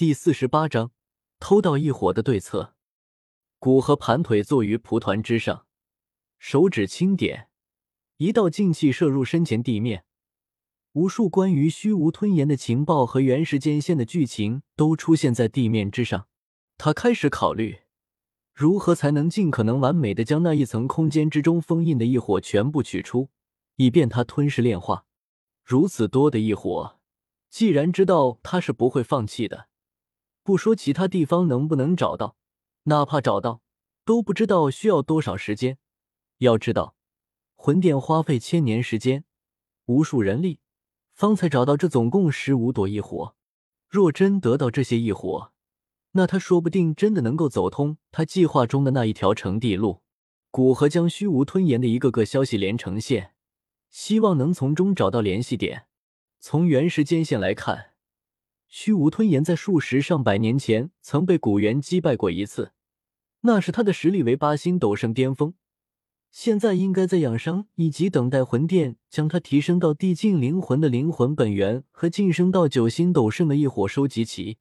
第四十八章偷盗异火的对策。古河盘腿坐于蒲团之上，手指轻点，一道劲气射入身前地面。无数关于虚无吞炎的情报和原时间线的剧情都出现在地面之上。他开始考虑，如何才能尽可能完美的将那一层空间之中封印的异火全部取出，以便他吞噬炼化。如此多的异火，既然知道他是不会放弃的，不说其他地方能不能找到，哪怕找到，都不知道需要多少时间。要知道，魂殿花费千年时间，无数人力。方才找到这总共十五朵异火，若真得到这些异火，那他说不定真的能够走通他计划中的那一条成帝路。古河将虚无吞炎的一个个消息连成线，希望能从中找到联系点。从原时间线来看，虚无吞炎在数十上百年前曾被古猿击败过一次，那时他的实力为八星斗圣巅峰。现在应该在养伤以及等待魂殿将他提升到地境灵魂的灵魂本源和晋升到九星斗圣的异火收集齐，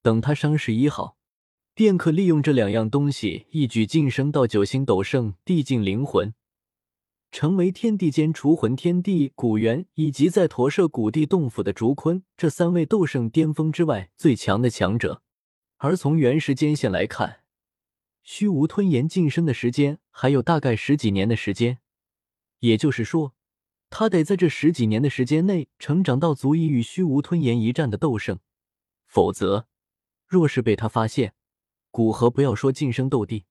等他伤势医好，便可利用这两样东西一举晋升到九星斗圣地境灵魂，成为天地间除魂天帝古元以及在驼舍古地洞府的竹坤这三位斗圣巅峰之外最强的强者。而从原时间线来看。虚无吞炎晋升的时间还有大概十几年的时间，也就是说，他得在这十几年的时间内成长到足以与虚无吞炎一战的斗圣，否则，若是被他发现，古河不要说晋升斗帝，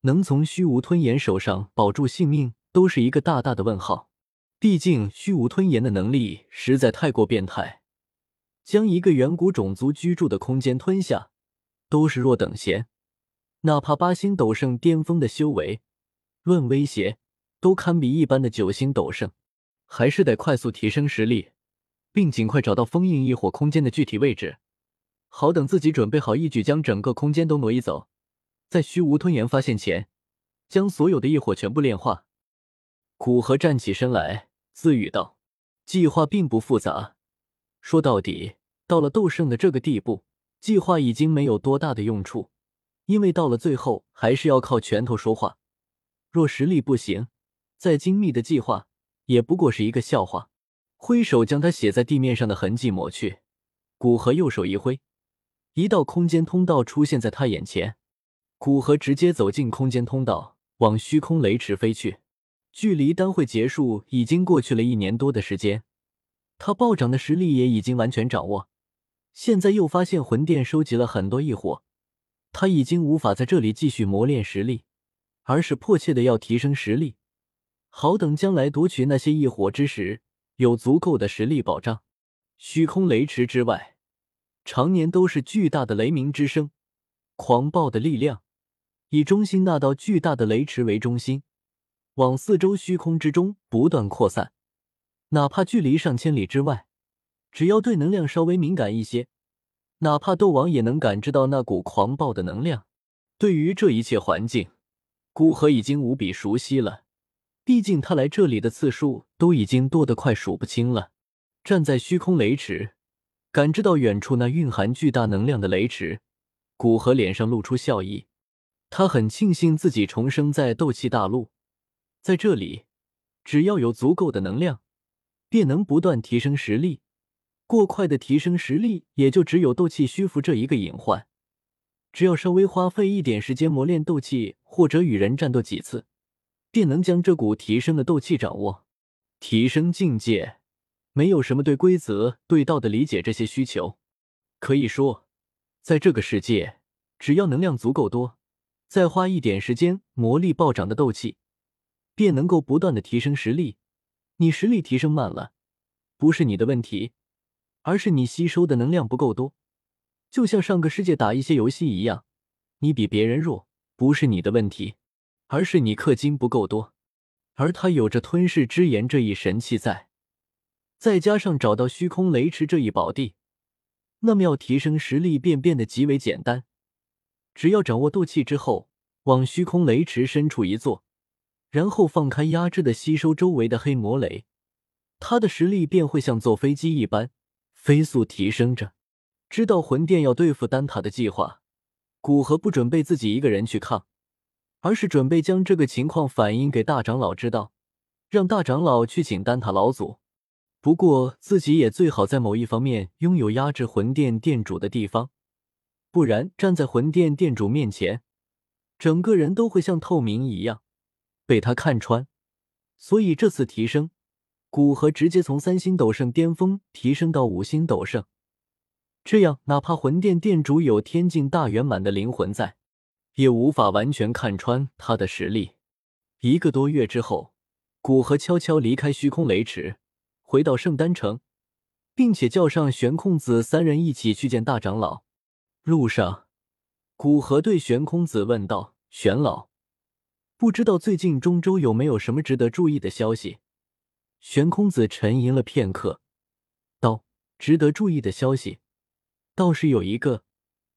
能从虚无吞炎手上保住性命都是一个大大的问号。毕竟，虚无吞炎的能力实在太过变态，将一个远古种族居住的空间吞下，都是弱等闲。哪怕八星斗圣巅峰的修为，论威胁都堪比一般的九星斗圣，还是得快速提升实力，并尽快找到封印异火空间的具体位置，好等自己准备好，一举将整个空间都挪移走，在虚无吞炎发现前，将所有的异火全部炼化。古河站起身来，自语道：“计划并不复杂，说到底，到了斗圣的这个地步，计划已经没有多大的用处。”因为到了最后，还是要靠拳头说话。若实力不行，再精密的计划也不过是一个笑话。挥手将他写在地面上的痕迹抹去，古河右手一挥，一道空间通道出现在他眼前。古河直接走进空间通道，往虚空雷池飞去。距离丹会结束已经过去了一年多的时间，他暴涨的实力也已经完全掌握。现在又发现魂殿收集了很多异火。他已经无法在这里继续磨练实力，而是迫切的要提升实力，好等将来夺取那些异火之时有足够的实力保障。虚空雷池之外，常年都是巨大的雷鸣之声，狂暴的力量，以中心那道巨大的雷池为中心，往四周虚空之中不断扩散。哪怕距离上千里之外，只要对能量稍微敏感一些。哪怕斗王也能感知到那股狂暴的能量。对于这一切环境，古河已经无比熟悉了。毕竟他来这里的次数都已经多得快数不清了。站在虚空雷池，感知到远处那蕴含巨大能量的雷池，古河脸上露出笑意。他很庆幸自己重生在斗气大陆，在这里，只要有足够的能量，便能不断提升实力。过快的提升实力，也就只有斗气虚浮这一个隐患。只要稍微花费一点时间磨练斗气，或者与人战斗几次，便能将这股提升的斗气掌握。提升境界，没有什么对规则、对道的理解这些需求。可以说，在这个世界，只要能量足够多，再花一点时间磨砺暴涨的斗气，便能够不断的提升实力。你实力提升慢了，不是你的问题。而是你吸收的能量不够多，就像上个世界打一些游戏一样，你比别人弱，不是你的问题，而是你氪金不够多。而他有着吞噬之炎这一神器在，再加上找到虚空雷池这一宝地，那么要提升实力便变得极为简单。只要掌握斗气之后，往虚空雷池深处一坐，然后放开压制的吸收周围的黑魔雷，他的实力便会像坐飞机一般。飞速提升着，知道魂殿要对付丹塔的计划，古河不准备自己一个人去抗，而是准备将这个情况反映给大长老知道，让大长老去请丹塔老祖。不过自己也最好在某一方面拥有压制魂殿殿主的地方，不然站在魂殿殿主面前，整个人都会像透明一样被他看穿。所以这次提升，古河直接从三星斗圣巅峰提升到五星斗圣，这样哪怕魂殿殿主有天境大圆满的灵魂在，也无法完全看穿他的实力。一个多月之后，古河悄悄离开虚空雷池。回到圣丹城，并且叫上玄空子三人一起去见大长老。路上，古河对玄空子问道：“玄老，不知道最近中州有没有什么值得注意的消息？”玄空子沉吟了片刻，道：“值得注意的消息，倒是有一个。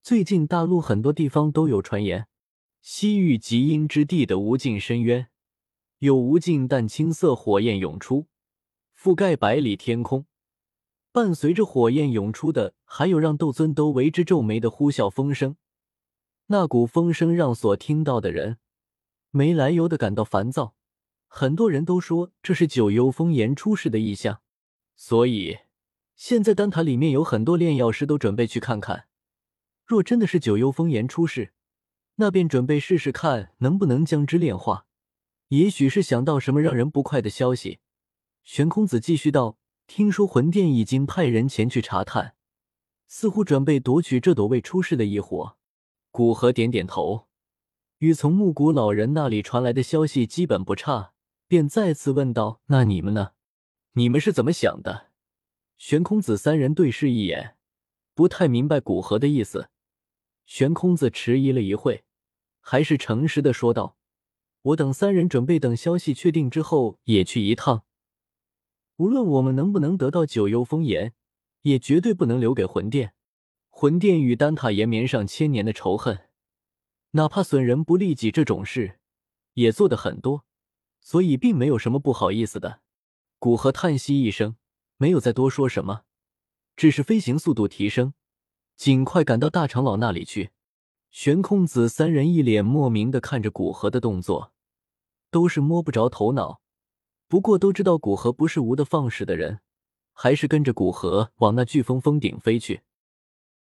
最近大陆很多地方都有传言，西域极阴之地的无尽深渊，有无尽淡青色火焰涌出。”覆盖百里天空，伴随着火焰涌出的，还有让斗尊都为之皱眉的呼啸风声。那股风声让所听到的人没来由的感到烦躁，很多人都说这是九幽风炎出世的异象。所以现在丹塔里面有很多炼药师都准备去看看。若真的是九幽风炎出世，那便准备试试看能不能将之炼化。也许是想到什么让人不快的消息。玄空子继续道：“听说魂殿已经派人前去查探，似乎准备夺取这朵未出世的异火。”古河点点头，与从木谷老人那里传来的消息基本不差，便再次问道：“那你们呢？你们是怎么想的？”玄空子三人对视一眼，不太明白古河的意思。玄空子迟疑了一会，还是诚实的说道：“我等三人准备等消息确定之后，也去一趟。”无论我们能不能得到九幽风炎，也绝对不能留给魂殿。魂殿与丹塔延绵上千年的仇恨，哪怕损人不利己这种事，也做的很多，所以并没有什么不好意思的。古河叹息一声，没有再多说什么，只是飞行速度提升，尽快赶到大长老那里去。玄空子三人一脸莫名的看着古河的动作，都是摸不着头脑。不过都知道古河不是无的放矢的人，还是跟着古河往那飓风峰顶飞去。